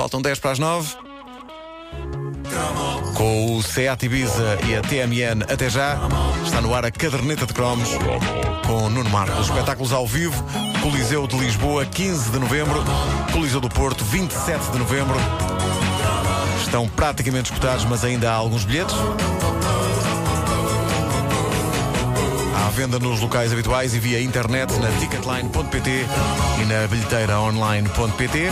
Faltam 10 para as 9. Com o Seat Ibiza e a TMN até já, está no ar a caderneta de cromos com Nuno Marcos. Espetáculos ao vivo, Coliseu de Lisboa, 15 de novembro, Coliseu do Porto, 27 de novembro. Estão praticamente escutados, mas ainda há alguns bilhetes. À venda nos locais habituais e via internet na ticketline.pt e na bilheteira online.pt.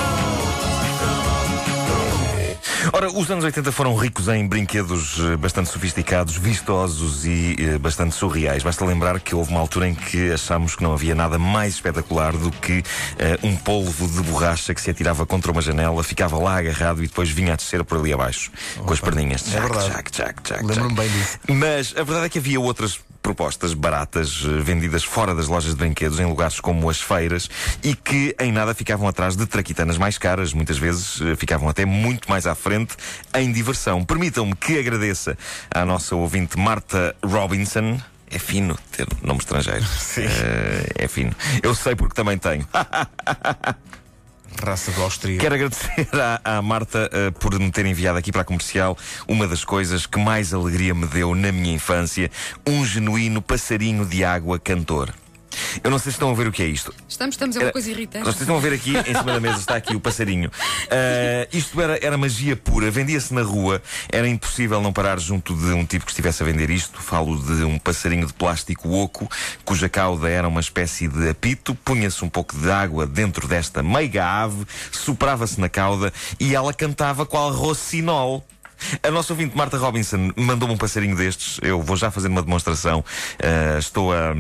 Ora, os anos 80 foram ricos em brinquedos eh, bastante sofisticados, vistosos e eh, bastante surreais. Basta lembrar que houve uma altura em que achámos que não havia nada mais espetacular do que eh, um polvo de borracha que se atirava contra uma janela, ficava lá agarrado e depois vinha a descer por ali abaixo, com as perninhas. É verdade. jack, jack, jack, Lembro-me bem disso. Mas a verdade é que havia outras propostas baratas eh, vendidas fora das lojas de brinquedos em lugares como as feiras e que em nada ficavam atrás de traquitanas mais caras, muitas vezes eh, ficavam até muito mais à frente em diversão. Permitam-me que agradeça à nossa ouvinte Marta Robinson. É fino ter nome estrangeiro. Sim. Eh, é fino. Eu sei porque também tenho. Raça de Áustria. Quero agradecer à, à Marta eh, por me ter enviado aqui para a comercial uma das coisas que mais alegria me deu na minha infância: um genuíno passarinho de água cantor. Eu não sei se estão a ver o que é isto. Estamos, estamos, é uma Era- coisa irritante. Vocês estão a ver aqui, em cima da mesa está aqui o passarinho. Ah, isto era, era magia pura, vendia-se na rua, era impossível não parar junto de um tipo que estivesse a vender isto. Falo de um passarinho de plástico oco, cuja cauda era uma espécie de apito, punha-se um pouco de água dentro desta meiga ave, soprava-se na cauda e ela cantava qual rocinol. A nossa ouvinte Marta Robinson mandou-me um passarinho destes. Eu vou já fazer uma demonstração. Ah, estou a.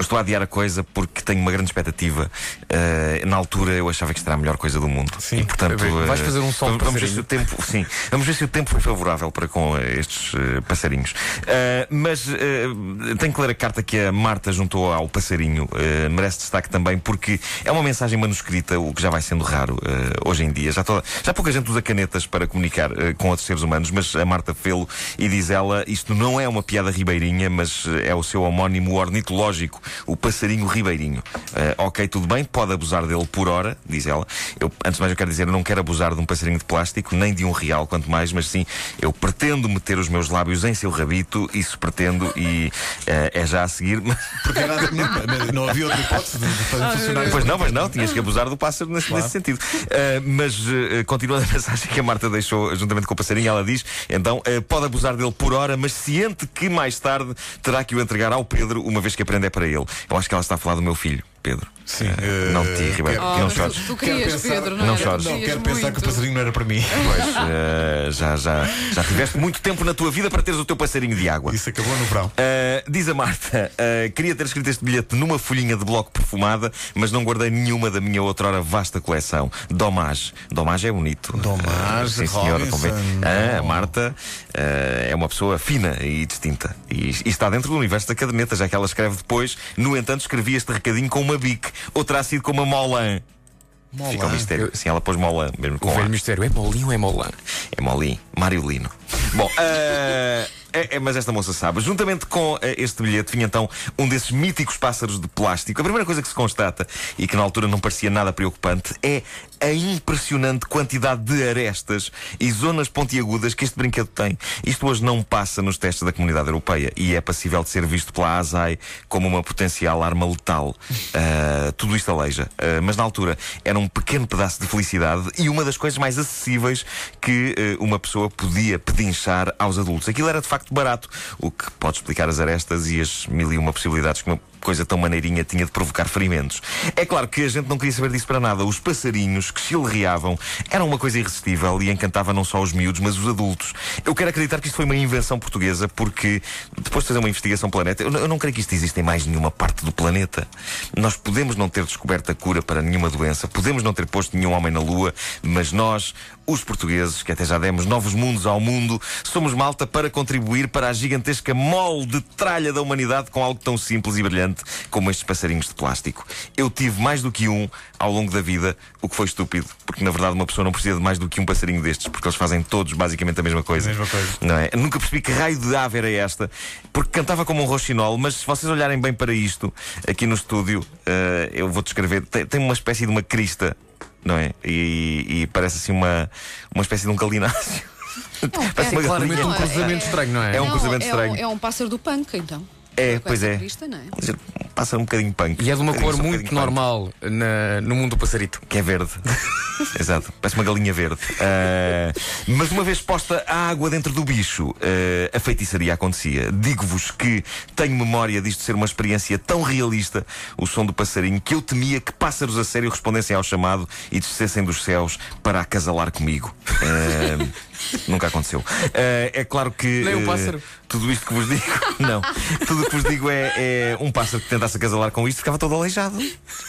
Estou a adiar a coisa porque tenho uma grande expectativa. Uh, na altura eu achava que isto era a melhor coisa do mundo. Sim, e portanto. vais- vais uh, fazer um som de vamos, ver se o tempo. Sim, vamos ver se o tempo foi favorável para com uh, estes uh, passarinhos. Uh, mas uh, tenho que ler a carta que a Marta juntou ao passarinho. Uh, merece destaque também porque é uma mensagem manuscrita, o que já vai sendo raro uh, hoje em dia. Já, toda, já pouca gente usa canetas para comunicar uh, com outros seres humanos, mas a Marta fê-lo e diz ela: isto não é uma piada ribeirinha, mas uh, é o seu homónimo ornitológico, o passarinho ribeirinho. Uh, ok, tudo bem, pode abusar dele por hora, diz ela. Eu, antes de mais, eu quero dizer: eu não quero abusar de um passarinho de plástico, nem de um real, quanto mais, mas sim, eu pretendo meter os meus lábios em seu rabito, isso pretendo e uh, é já a seguir. mas- Porque era, não, não havia outra hipótese de de fazer funcionar Pois não, mas não, tinhas que abusar do pássaro nesse, Claro. nesse sentido. Uh, mas uh, continuando a mensagem que a Marta deixou juntamente com o passarinho, ela diz: então, uh, pode abusar dele por hora, mas ciente que mais tarde terá que o entregar ao Pedro, uma vez que aprende é para ele. Eu acho que ela está a falar do meu filho, Pedro. Sim, Uh, não ti, Ribeiro. Oh, não chores. tu, tu querias, pensar- Pedro, não, Não era? chores. Não, quero pensar que o muito. passarinho não era para mim. Pois, uh, já, já, já tiveste muito tempo na tua vida para teres o teu passarinho de água. Isso acabou no verão. Uh, diz a Marta, uh, queria ter escrito este bilhete numa folhinha de bloco perfumada, mas não guardei nenhuma da minha outrora vasta coleção. Domage. Domage é bonito. Domage, Sim, senhora. Também. Ah, a Marta uh, é uma pessoa fina e distinta. E, e está dentro do universo da caderneta, já que ela escreve depois. No entanto, escrevi este recadinho com uma bic. Ou terá sido com uma molan. Fica um mistério. Sim, ela pôs molan, mesmo com O velho mistério é molinho ou é molã? É Molim, Mário Lino. Bom, eh, é- é- mas esta moça sabe. Juntamente com eh, este bilhete vinha então um desses míticos pássaros de plástico. A primeira coisa que se constata, e que na altura não parecia nada preocupante, é a impressionante quantidade de arestas e zonas pontiagudas que este brinquedo tem. Isto hoje não passa nos testes da comunidade europeia e é passível de ser visto pela ASAI como uma potencial arma letal. Ah, tudo isto aleija. Ah, mas na altura era um pequeno pedaço de felicidade e uma das coisas mais acessíveis que eh, uma pessoa podia pedinchar aos adultos. Aquilo era de facto barato, o que pode explicar as arestas e as mil e uma possibilidades que uma coisa tão maneirinha tinha de provocar ferimentos. É claro que a gente não queria saber disso para nada. Os passarinhos que chilreavam eram uma coisa irresistível e encantava não só os miúdos, mas os adultos. Eu quero acreditar que isto foi uma invenção portuguesa porque, depois de fazer uma investigação planeta, eu não, creio que isto exista em mais nenhuma parte do planeta. Nós podemos não ter descoberto a cura para nenhuma doença, podemos não ter posto nenhum homem na Lua, mas nós, os portugueses, que até já demos novos mundos ao mundo, somos malta para contribuir para a gigantesca mole de tralha da humanidade com algo tão simples e brilhante como estes passarinhos de plástico. Eu tive mais do que um ao longo da vida, o que foi estúpido, porque na verdade uma pessoa não precisa de mais do que um passarinho destes, porque eles fazem todos basicamente a mesma coisa. A mesma coisa. Não é? Nunca percebi que raio de ave era esta, porque cantava como um roxinol, mas se vocês olharem bem para isto, aqui no estúdio, eh, eu vou descrever, tem, tem uma espécie de uma crista não é? E, e parece assim uma, uma espécie de um galináceo. Parece uma Claramente um cruzamento estranho, não é? É um Não, cruzamento é estranho. Um, é um pássaro do punk, então. É, Com pois essa é. Não é? Passa um bocadinho punk. E é de uma Um cor um muito normal na- no mundo do passarito. Que é verde. Exato, parece uma galinha verde. Ah, mas uma vez posta a água dentro do bicho, ah, a feitiçaria acontecia. Digo-vos que tenho memória disto ser uma experiência tão realista, o som do passarinho, que eu temia que pássaros a sério respondessem ao chamado e descessem dos céus para acasalar comigo. Ah, nunca aconteceu. É claro que. Nem um ah, pássaro? Tudo isto que vos digo, não. Tudo o que vos digo é, é um pássaro que tentasse acasalar com isto ficava todo aleijado.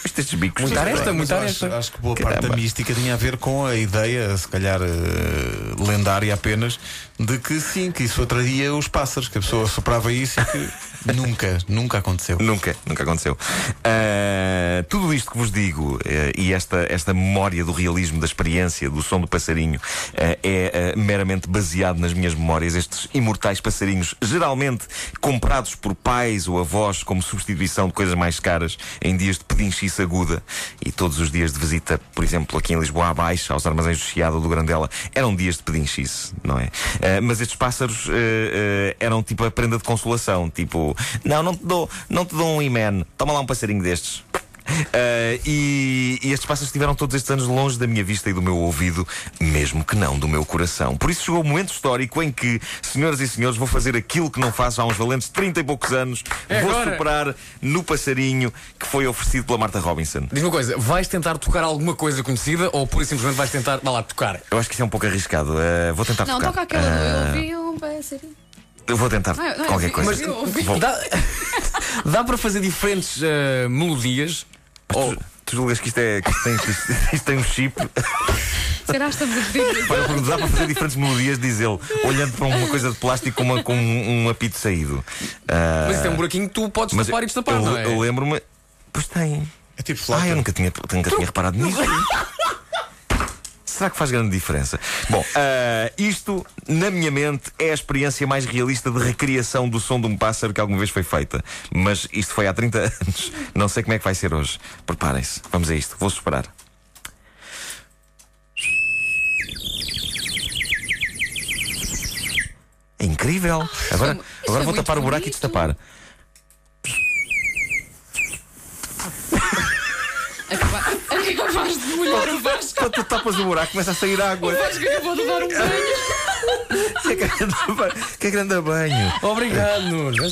Estes bicos. Muita aresta, muita acho, aresta. acho que boa parte Caramba. da mística tinha a ver com a ideia, se calhar eh, lendária apenas, de que sim, que isso atraía os pássaros, que a pessoa soprava isso e que nunca, nunca aconteceu. Nunca, nunca aconteceu. Ah, tudo isto que vos digo eh, e esta, esta memória do realismo, da experiência, do som do passarinho, eh, é meramente baseado nas minhas memórias. Estes imortais passarinhos, geralmente comprados por pais ou avós como substituição de coisas mais caras em dias de pedinchice aguda e todos os dias de visita, por exemplo, aqui em Lisboa à Baixa, aos armazéns do Chiado ou do Grandela, eram dias de pedinchice, não é? Ah, mas estes pássaros eh, eh, eram tipo a prenda de consolação, tipo, não, não te dou, não te dou um imen, toma lá um passarinho destes. Ah, e, e estes pássaros estiveram todos estes anos longe da minha vista e do meu ouvido, mesmo que não do meu coração. Por isso chegou o momento histórico em que, senhoras e senhores, vou fazer aquilo que não faço há uns valentes 30 e poucos anos. É vou agora. superar no passarinho que foi oferecido pela Marta Robinson. Diz-me uma coisa, vais tentar tocar alguma coisa conhecida ou pura e simplesmente vais tentar, vá lá, tocar? Eu acho que isso é um pouco arriscado. Ah, vou tentar Não, tocar. toca aquela do Ah, Eu ouvi um passarinho. eu vou tentar Não, não, qualquer eu- coisa. mas eu ouvi. Vou- Dá, para fazer diferentes eh, melodias? Ou, Tu, tu julgas que isto, é, que isto, tem, isto, tem um chip? Será que estamos a pedir? Dá para fazer diferentes melodias, diz ele, olhando para uma coisa de plástico com, uma- com um, um apito saído. Ah, mas isso é um buraquinho que tu podes mas tapar e destapar, eu, não é? eu lembro-me. Pois tem. É tipo flauta. Ah, eu nunca tinha, nunca tinha reparado nisso. Será que faz grande diferença? Bom, ah, isto, na minha mente, é a experiência mais realista de recriação do som de um pássaro que alguma vez foi feita. Mas isto foi há 30 anos. Não sei como é que vai ser hoje. Preparem-se. Vamos a isto. Vou superar. É incrível. Agora, isso agora é vou tapar o buraco e destapar. Acabaste de molhar o Vasco. Quando tu tapas o buraco, começa a sair água. O Vasco acabou de dar um banho. Que grande banho. Que grande banho. Obrigado, Nuno.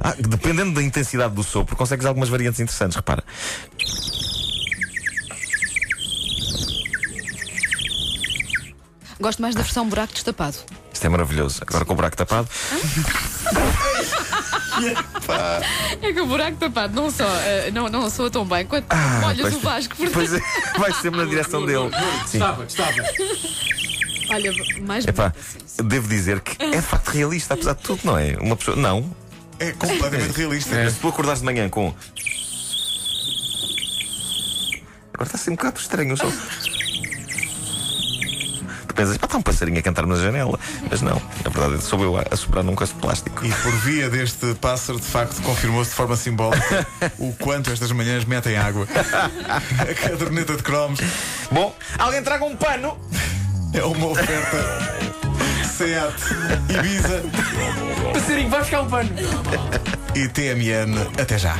Ah, dependendo da intensidade do sopro, consegues algumas variantes interessantes, repara. Gosto mais da versão buraco destapado. Isto é maravilhoso. Agora com o buraco tapado. É que o buraco tapado não só eh, não, não soa tão bem quanto Ah, molhas pois- o Vasco. Portanto, Pois é, vai sempre na direção dele. Sim. Destapa, destapa. olha, mais Epá, bonito assim. devo dizer que é de facto realista, apesar de tudo, não é? Uma pessoa. Não. É completamente realista. Se tu acordares de manhã com. Agora está a ser um bocado estranho. Tu pensas, pá, está um passarinho a cantar-me na janela. Mas não, na verdade sou eu a, soprar num coice de plástico. E por via deste pássaro, de facto, confirmou-se de forma simbólica o quanto estas manhãs metem água. A caderneta de cromos Bom, alguém traga um pano! é uma oferta SEAT, Ibiza Passarinho, vai buscar um pano. e TMN. Até já.